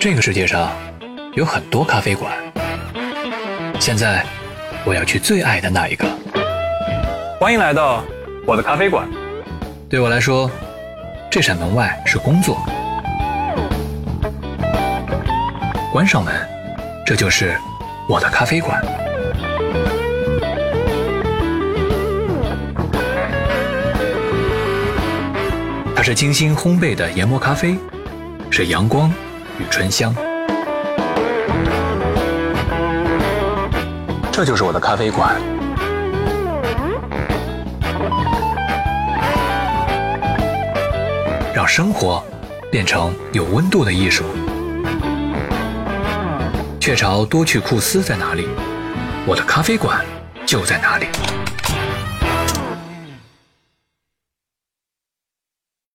这个世界上有很多咖啡馆，现在我要去最爱的那一个。欢迎来到我的咖啡馆。对我来说，这扇门外是工作，关上门，这就是我的咖啡馆。它是精心烘焙的研磨咖啡，是阳光与醇香。这就是我的咖啡馆。让生活变成有温度的艺术。雀巢多趣库斯在哪里？我的咖啡馆就在哪里。